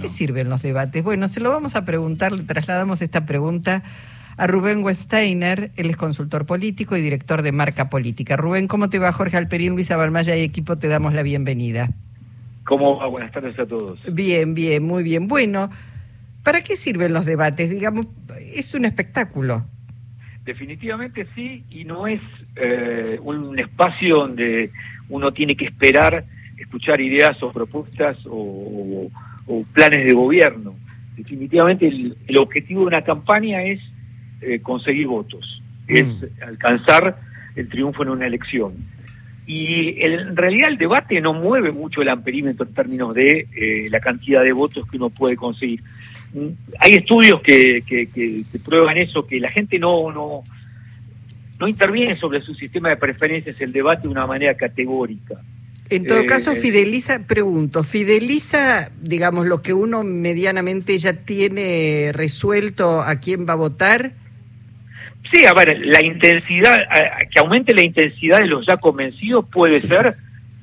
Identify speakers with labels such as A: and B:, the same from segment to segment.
A: qué sirven los debates? Bueno, se lo vamos a preguntar, le trasladamos esta pregunta a Rubén Westeiner, él es consultor político y director de Marca Política. Rubén, ¿cómo te va? Jorge Alperín, Luisa Balmaya y equipo, te damos la bienvenida.
B: ¿Cómo va? Buenas tardes a todos.
A: Bien, bien, muy bien. Bueno, ¿para qué sirven los debates? Digamos, es un espectáculo.
B: Definitivamente sí, y no es eh, un espacio donde uno tiene que esperar escuchar ideas o propuestas o, planes de gobierno. Definitivamente el, objetivo de una campaña es eh, conseguir votos, mm. es alcanzar el triunfo en una elección. Y en realidad el debate no mueve mucho el amperímetro en términos de eh, la cantidad de votos que uno puede conseguir. Hay estudios que, que, prueban eso, que la gente no, no, no interviene sobre su sistema de preferencias el debate de una manera categórica.
A: En todo caso, eh, fideliza, pregunto, ¿fideliza, digamos, lo que uno medianamente ya tiene resuelto a quién va a votar?
B: Sí, a ver, la intensidad, que aumente la intensidad de los ya convencidos puede ser,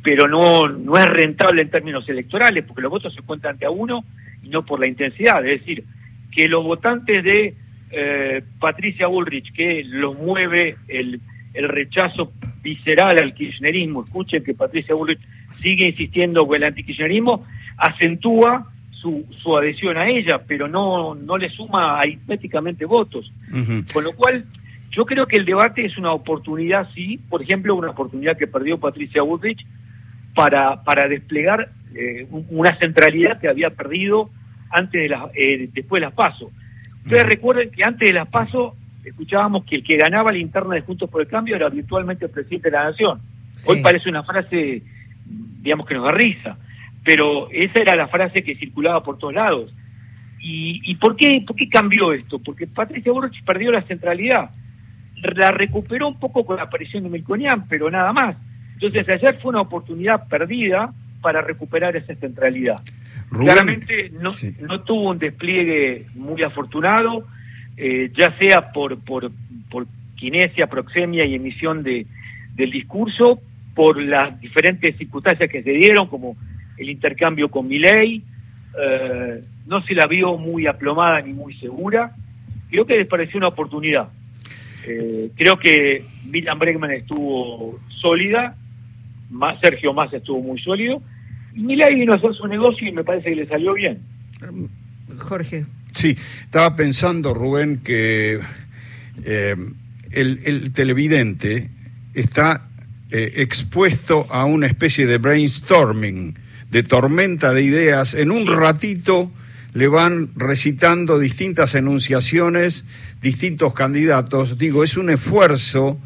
B: pero no, no es rentable en términos electorales, porque los votos se cuentan ante a uno y no por la intensidad. Es decir, que los votantes de eh, Patricia Bullrich, que los mueve el, el rechazo visceral al kirchnerismo, escuchen que Patricia Bullrich sigue insistiendo con el antikirchnerismo, acentúa su, su adhesión a ella, pero no, no le suma aritméticamente votos. Con lo cual, yo creo que el debate es una oportunidad, sí, por ejemplo, una oportunidad que perdió Patricia Bullrich para, para desplegar eh, una centralidad que había perdido antes de la, eh, después de las PASO. Ustedes recuerden que antes de las PASO escuchábamos que el que ganaba la interna de Juntos por el Cambio era virtualmente el presidente de la Nación. Hoy parece una frase, digamos que nos da risa, pero esa era la frase que circulaba por todos lados. ¿Y, y por, qué, por qué cambió esto? Porque Patricia Burrich perdió la centralidad. La recuperó un poco con la aparición de Melconian, pero nada más. Entonces ayer fue una oportunidad perdida para recuperar esa centralidad. Claramente no, no tuvo un despliegue muy afortunado eh, ya sea por, por, por kinesia, proxemia y emisión de, del discurso, por las diferentes circunstancias que se dieron, como el intercambio con Miley, eh, no se la vio muy aplomada ni muy segura. Creo que les pareció una oportunidad. Eh, creo que Miriam Bregman estuvo sólida, más, Sergio Massa estuvo muy sólido, y Milei vino a hacer su negocio y me parece que le salió bien.
A: Jorge.
C: Sí, estaba pensando, Rubén, que eh, el, televidente está eh, expuesto a una especie de brainstorming, de tormenta de ideas. En un ratito le van recitando distintas enunciaciones, distintos candidatos. Digo, es un esfuerzo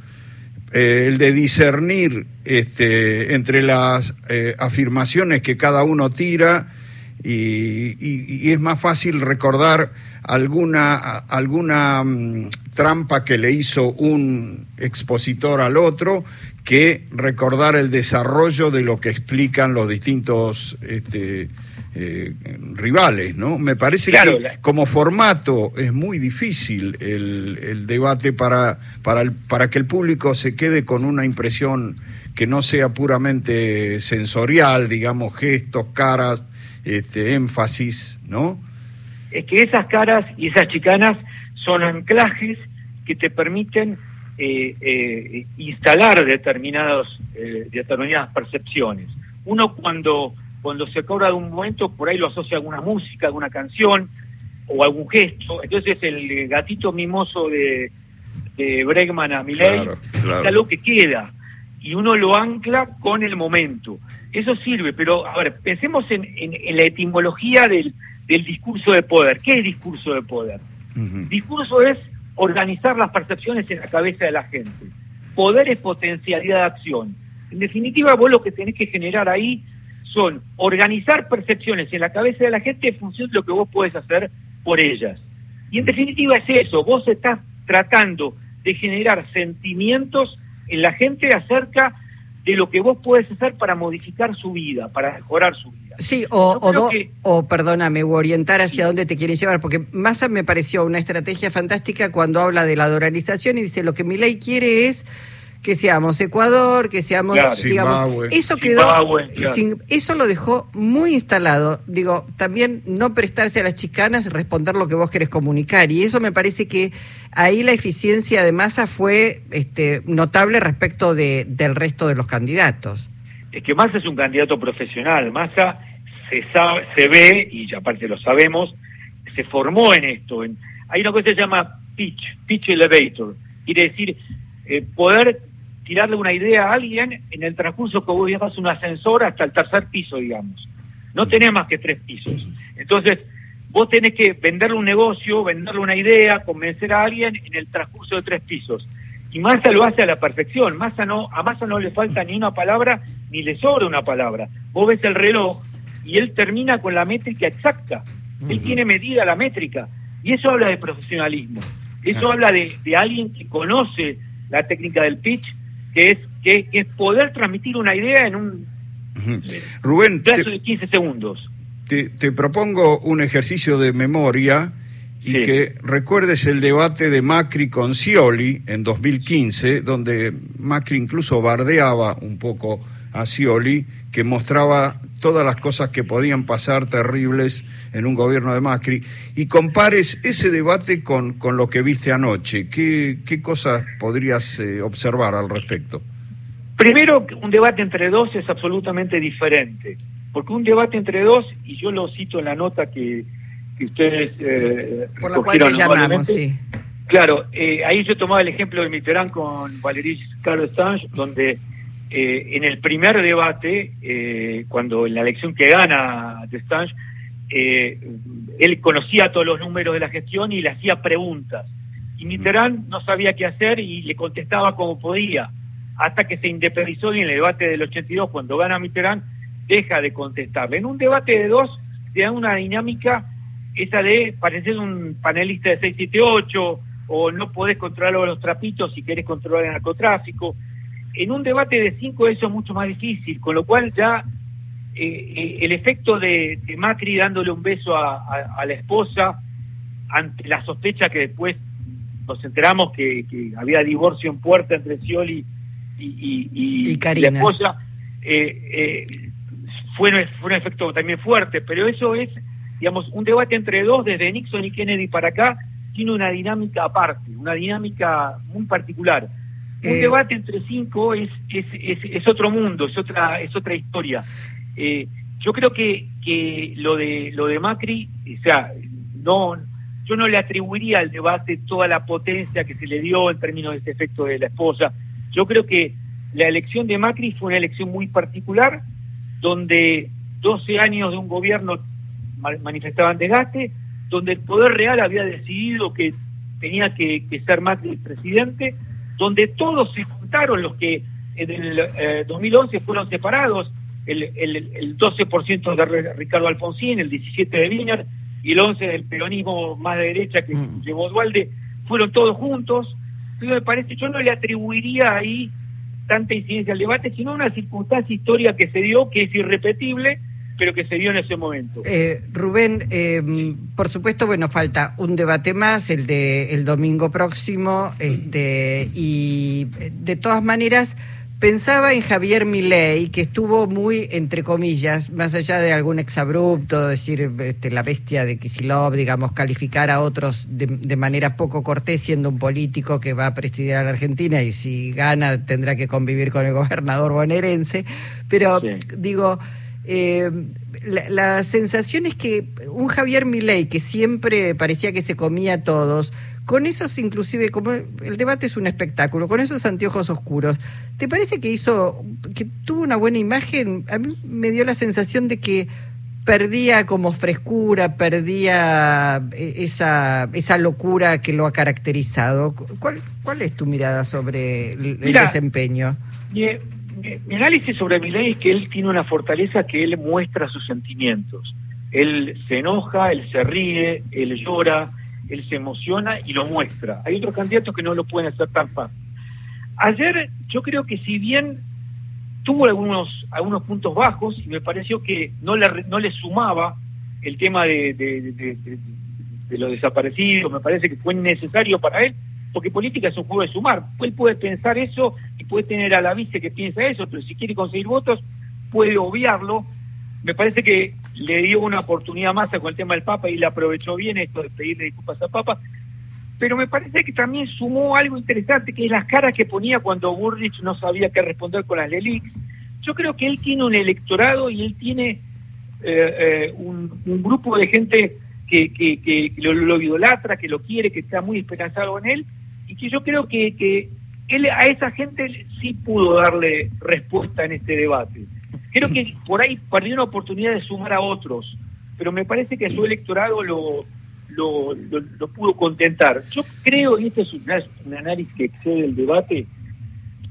C: eh, el de discernir este, entre las afirmaciones que cada uno tira y, es más fácil recordar alguna, alguna mm, trampa que le hizo un expositor al otro que recordar el desarrollo de lo que explican los distintos este, eh, rivales, ¿no? Me parece que como formato es muy difícil el, el debate para, para, el, para que el público se quede con una impresión que no sea puramente sensorial, digamos, gestos, caras, este, énfasis, ¿no?
B: Es que esas caras y esas chicanas son anclajes que te permiten eh, eh, instalar determinados, eh, determinadas percepciones. Uno cuando, cuando se cobra de un momento, por ahí lo asocia a alguna música, alguna canción o algún gesto. Entonces el gatito mimoso de, de Bregman a Miley es algo que queda y uno lo ancla con el momento. Eso sirve, pero a ver, pensemos en, la etimología del, discurso de poder. ¿Qué es discurso de poder? Discurso es organizar las percepciones en la cabeza de la gente. Poder es potencialidad de acción. En definitiva, vos lo que tenés que generar ahí son organizar percepciones en la cabeza de la gente en función de lo que vos podés hacer por ellas. Y en definitiva es eso, vos estás tratando de generar sentimientos en la gente acerca de lo que vos puedes hacer para modificar su vida, para mejorar su vida.
A: Sí, o, o, o perdóname, o orientar hacia dónde te quieres llevar, porque Massa me pareció una estrategia fantástica cuando habla de la dolarización y dice lo que mi ley quiere es que seamos Ecuador, que seamos, digamos, eso quedó, eso lo dejó muy instalado. Digo, también no prestarse a las chicanas, responder lo que vos querés comunicar. Y eso me parece que ahí la eficiencia de Massa fue este, notable respecto de, del resto de los candidatos.
B: Es que Massa es un candidato profesional. Massa se sabe, se ve, y aparte lo sabemos, se formó en esto. En, hay una cosa que se llama pitch, pitch elevator. Quiere decir, eh, poder tirarle una idea a alguien en el transcurso que vos viajas un ascensor hasta el tercer piso, digamos. No tenés más que tres pisos. Entonces, vos tenés que venderle un negocio, venderle una idea, convencer a alguien en el transcurso de tres pisos. Y Massa lo hace a la perfección. Massa no, a Massa no le falta ni una palabra, ni le sobra una palabra. Vos ves el reloj y él termina con la métrica exacta. Él tiene medida la métrica. Y eso habla de profesionalismo. Eso habla de, de alguien que conoce la técnica del pitch que es, que, es poder transmitir una idea en un
C: Rubén,
B: plazo de 15 segundos.
C: Te, te, propongo un ejercicio de memoria y que recuerdes el debate de Macri con Scioli en 2015, donde Macri incluso bardeaba un poco a Scioli, que mostraba todas las cosas que podían pasar terribles en un gobierno de Macri, y compares ese debate con, con lo que viste anoche. ¿Qué, qué cosas podrías eh, observar al respecto?
B: Primero, un debate entre dos es absolutamente diferente, porque un debate entre dos, y yo lo cito en la nota que, que ustedes...
A: Eh, Por la cual llamamos, sí.
B: Claro, eh, ahí yo tomaba el ejemplo de Mitterrand con Valéry Carlos Stange, donde eh, en el primer debate, eh, cuando en la elección que gana de eh, él conocía todos los números de la gestión y le hacía preguntas. Y Mitterrand no sabía qué hacer y le contestaba como podía, hasta que se independizó y en el debate del 82, cuando gana Mitterrand, deja de contestarle. En un debate de dos, te da una dinámica esa de parecer un panelista de 678 o no podés controlar los trapitos si querés controlar el narcotráfico en un debate de cinco eso es mucho más difícil, con lo cual ya eh, eh, el efecto de, Macri dándole un beso a, la esposa ante la sospecha que después nos enteramos que, había divorcio en puerta entre Scioli y, la esposa, eh, fue, fue un efecto también fuerte, pero eso es, digamos, un debate entre dos, desde Nixon y Kennedy para acá, tiene una dinámica aparte, una dinámica muy particular un eh, debate entre cinco es, es, es, otro mundo, es otra, es otra historia. Eh, yo creo que, que lo de lo de Macri, o sea, no, yo no le atribuiría al debate toda la potencia que se le dio en términos de ese efecto de la esposa. Yo creo que la elección de Macri fue una elección muy particular, donde 12 años de un gobierno manifestaban desgaste, donde el poder real había decidido que tenía que, que ser Macri el presidente, donde todos se juntaron los que en el 2011 eh, fueron separados, el, el, el 12% de Ricardo Alfonsín, el 17% de Wiener y el 11% del peronismo más de derecha que mm. llevó Dualde, fueron todos juntos. Entonces me parece, yo no le atribuiría ahí tanta incidencia al debate, sino una circunstancia histórica que se dio, que es irrepetible, pero que se dio en ese momento.
A: Eh, Rubén, eh, por supuesto, bueno, falta un debate más, el de el domingo próximo, este, y de todas maneras pensaba en Javier Milei, que estuvo muy, entre comillas, más allá de algún exabrupto, decir este, la bestia de Kisilov, digamos, calificar a otros de, manera poco cortés, siendo un político que va a presidir a la Argentina y si gana tendrá que convivir con el gobernador bonaerense. Pero, digo eh, la, sensación es que un Javier Milei que siempre parecía que se comía a todos, con esos inclusive, como el debate es un espectáculo, con esos anteojos oscuros, ¿te parece que hizo, que tuvo una buena imagen? A mí me dio la sensación de que perdía como frescura, perdía eh, esa, esa locura que lo ha caracterizado. ¿Cuál, cuál es tu mirada sobre el, desempeño?
B: Mi análisis sobre ley es que él tiene una fortaleza que él muestra sus sentimientos. Él se enoja, él se ríe, él llora, él se emociona y lo muestra. Hay otros candidatos que no lo pueden hacer tan fácil. Ayer yo creo que si bien tuvo algunos, algunos puntos bajos y me pareció que no le, no le sumaba el tema de, de, de, de los desaparecidos, me parece que fue necesario para él, porque política es un juego de sumar. Él puede pensar eso puede tener a la vice que piensa eso, pero si quiere conseguir votos, puede obviarlo. Me parece que le dio una oportunidad más con el tema del Papa y le aprovechó bien esto de pedirle disculpas al Papa. Pero me parece que también sumó algo interesante, que es las caras que ponía cuando Burrich no sabía qué responder con las Lelix. Yo creo que él tiene un electorado y él tiene eh, eh, un, grupo de gente que, que, lo, idolatra, que lo quiere, que está muy esperanzado en él, y que yo creo que, que él a esa gente sí pudo darle respuesta en este debate. Creo que por ahí perdió una oportunidad de sumar a otros, pero me parece que su electorado lo, lo, lo, pudo contentar. Yo creo, y este es un, análisis que excede el debate,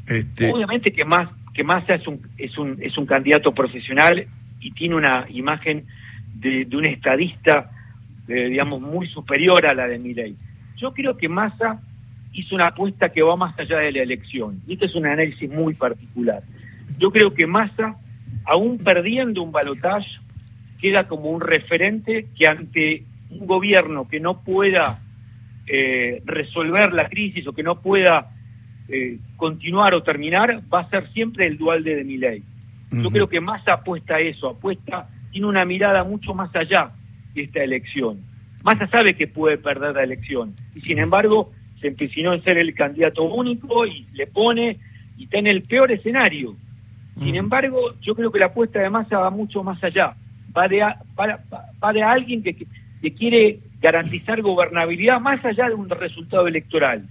B: este... obviamente que más que Massa es un, es un, es un candidato profesional y tiene una imagen de, un estadista, eh, digamos, muy superior a la de Milei. Yo creo que Massa hizo una apuesta que va más allá de la elección. Y este es un análisis muy particular. Yo creo que Massa aún perdiendo un balotaje, queda como un referente que ante un gobierno que no pueda eh, resolver la crisis o que no pueda eh, continuar o terminar, va a ser siempre el dual de mi ley. Yo creo que más apuesta a eso, apuesta, tiene una mirada mucho más allá de esta elección. Massa sabe que puede perder la elección y sin embargo se empecinó en ser el candidato único y le pone y está en el peor escenario sin embargo, yo creo que la apuesta de masa va mucho más allá. Va de, va, de alguien que, que, quiere garantizar gobernabilidad más allá de un resultado electoral.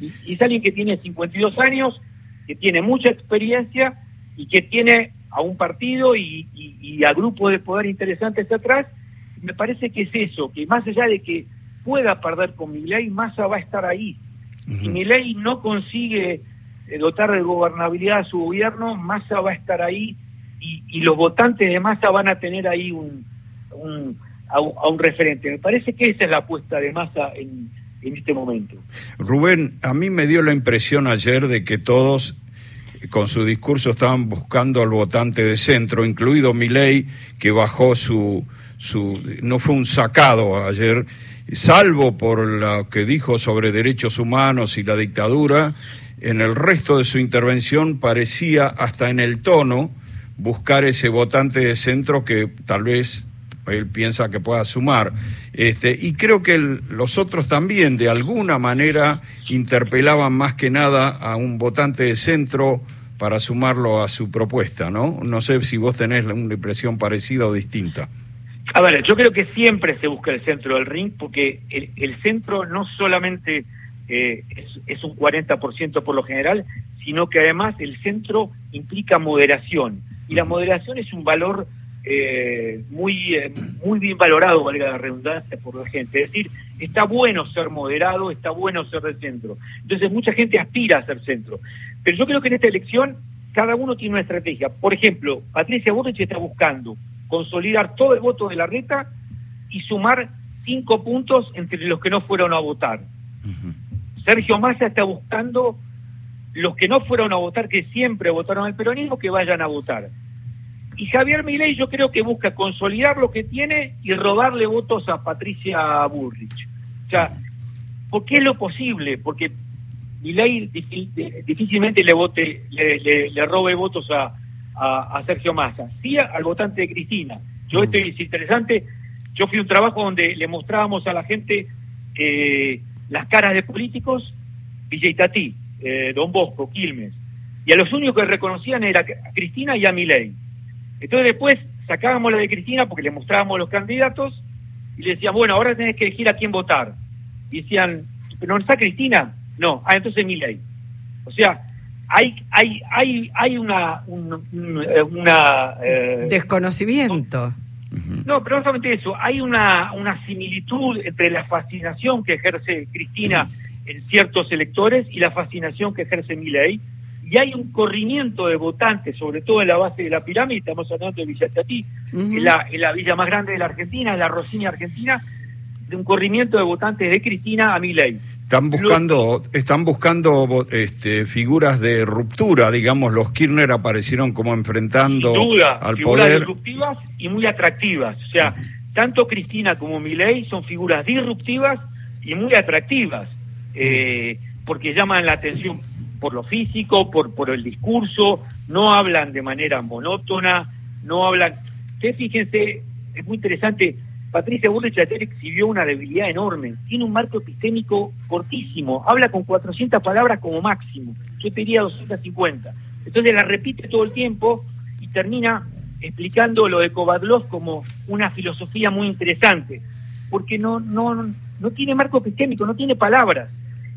B: Y, es alguien que tiene 52 años, que tiene mucha experiencia y que tiene a un partido y, a grupos de poder interesantes atrás. Me parece que es eso, que más allá de que pueda perder con ley, Massa va a estar ahí. Si mi Si no consigue eh, dotar de gobernabilidad a su gobierno, Massa va a estar ahí y, los votantes de Massa van a tener ahí un, a, un referente. Me parece que esa es la apuesta de Massa en, en este momento.
C: Rubén, a mí me dio la impresión ayer de que todos con su discurso estaban buscando al votante de centro, incluido Milei, que bajó su, su no fue un sacado ayer, salvo por lo que dijo sobre derechos humanos y la dictadura, en el resto de su intervención parecía, hasta en el tono, buscar ese votante de centro que tal vez él piensa que pueda sumar. Este, y creo que los otros también, de alguna manera, interpelaban más que nada a un votante de centro para sumarlo a su propuesta, ¿no? No sé si vos tenés una impresión parecida o distinta.
B: A ver, yo creo que siempre se busca el centro del ring porque el centro no solamente eh, es, un 40% por lo general, sino que además el centro implica moderación. Y la moderación es un valor eh, muy, eh, muy bien valorado, valga la redundancia, por la gente. Es decir, está bueno ser moderado, está bueno ser del centro. Entonces mucha gente aspira a ser centro. Pero yo creo que en esta elección cada uno tiene una estrategia. Por ejemplo, Patricia Burrich está buscando consolidar todo el voto de la reta y sumar cinco puntos entre los que no fueron a votar. Sergio Massa está buscando los que no fueron a votar, que siempre votaron al peronismo, que vayan a votar. Y Javier Milei yo creo que busca consolidar lo que tiene y robarle votos a Patricia Burrich. O sea, ¿por qué es lo posible? Porque Milei difícilmente le vote, le, robe votos a, a, Sergio Massa, sí al votante de Cristina. Yo estoy, es interesante, yo fui a un trabajo donde le mostrábamos a la gente eh, las caras de políticos, Villa eh, Don Bosco, Quilmes, y a los únicos que reconocían era a Cristina y a Milei. Entonces después sacábamos la de Cristina porque le mostrábamos los candidatos y le decían, bueno, ahora tenés que elegir a quién votar. Y decían, ¿pero no está Cristina? No, ah, entonces Milei. O sea, hay hay hay hay una una
A: eh, desconocimiento.
B: No, pero no solamente eso, hay una, una similitud entre la fascinación que ejerce Cristina en ciertos electores y la fascinación que ejerce Milei, y hay un corrimiento de votantes, sobre todo en la base de la pirámide, estamos hablando de Villa Chatí, la, en la villa más grande de la Argentina, la Rosiña Argentina, de un corrimiento de votantes de Cristina a Milei.
C: Están buscando, están buscando este, figuras de ruptura, digamos, los Kirchner aparecieron como enfrentando al figuras poder.
B: disruptivas y muy atractivas. O sea, tanto Cristina como Milei son figuras disruptivas y muy atractivas, eh, porque llaman la atención por lo físico, por, por el discurso, no hablan de manera monótona, no hablan... Ustedes fíjense, es muy interesante, Patricia Bullrich ayer exhibió una debilidad enorme, tiene un marco epistémico cortísimo, habla con 400 palabras como máximo, yo diría 250. Entonces la repite todo el tiempo y termina explicando lo de Kovadlov como una filosofía muy interesante, porque no, no, no tiene marco epistémico, no tiene palabras.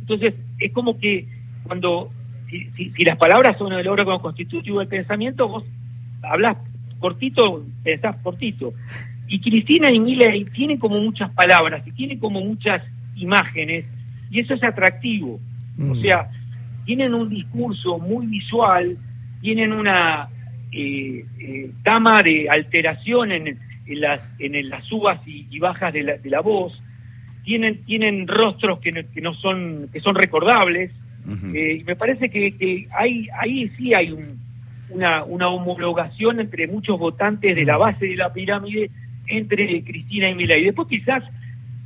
B: Entonces es como que cuando, si, si, las palabras son el órgano constitutivo del pensamiento, vos hablas cortito, pensás cortito. Y Cristina y Miley tienen como muchas palabras y tienen como muchas imágenes, y eso es atractivo. O mm. sea, tienen un discurso muy visual, tienen una eh, eh, gama de alteración en, en, las, en las subas y, bajas de la, de la, voz, tienen, tienen rostros que no, que no son, que son recordables, eh, y me parece que, que hay, ahí sí hay una, una homologación entre muchos votantes de la base de la pirámide entre Cristina y Milei. Después quizás,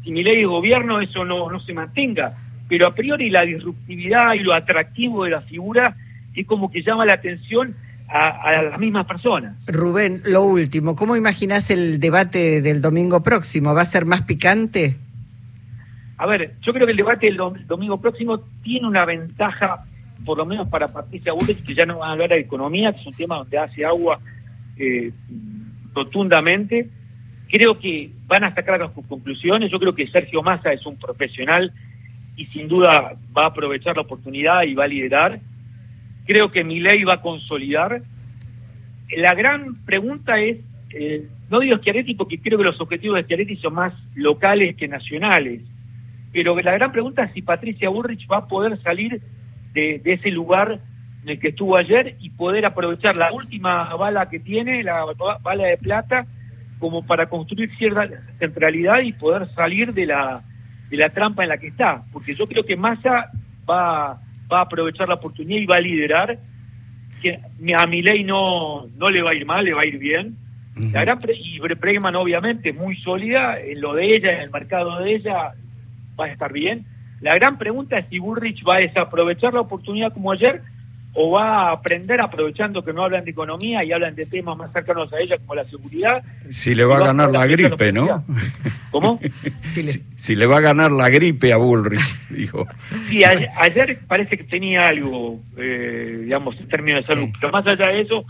B: si Milei es gobierno, eso no, no se mantenga, pero a priori la disruptividad y lo atractivo de la figura es como que llama la atención a, a, las mismas personas.
A: Rubén, lo último, ¿cómo imaginas el debate del domingo próximo? ¿Va a ser más picante?
B: A ver, yo creo que el debate del domingo próximo tiene una ventaja, por lo menos para Patricia Bullrich, que ya no van a hablar de economía, que es un tema donde hace agua eh, rotundamente. Creo que van a sacar sus conclusiones. Yo creo que Sergio Massa es un profesional y sin duda va a aprovechar la oportunidad y va a liderar. Creo que mi ley va a consolidar. La gran pregunta es, eh, no digo Schiaretti porque creo que los objetivos de Schiaretti son más locales que nacionales pero la gran pregunta es si Patricia Burrich va a poder salir de, ese lugar en el que estuvo ayer y poder aprovechar la última bala que tiene, la bala de plata, como para construir cierta centralidad y poder salir de la, de la trampa en la que está. Porque yo creo que Massa va, va a aprovechar la oportunidad y va a liderar. Que a ley no, no le va a ir mal, le va a ir bien. La gran y Bregman obviamente muy sólida en lo de ella, en el mercado de ella, va a estar bien. La gran pregunta es si Burrich va a desaprovechar la oportunidad como ayer o va a aprender aprovechando que no hablan de economía y hablan de temas más cercanos a ella como la seguridad.
C: Si le va, a ganar la gripe, ¿no?
B: ¿Cómo?
C: si, le... va a ganar la gripe a Bullrich, dijo.
B: Sí, ayer, parece que tenía algo, eh, digamos, en términos de salud, pero más allá de eso,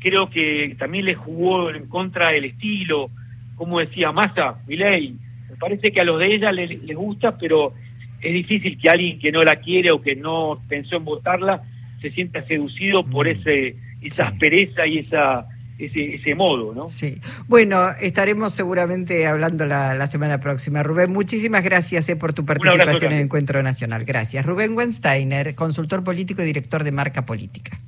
B: creo que también le jugó en contra del estilo, como decía Massa, Milei, parece que a los de ella les, gusta, pero es difícil que alguien que no la quiere o que no pensó en votarla se sienta seducido por mm. ese esa aspereza y esa ese, ese modo, ¿no?
A: Sí. Bueno, estaremos seguramente hablando la, semana próxima. Rubén, muchísimas gracias eh, por tu participación en el Encuentro Nacional. Gracias. Rubén Wensteiner, consultor político y director de Marca Política.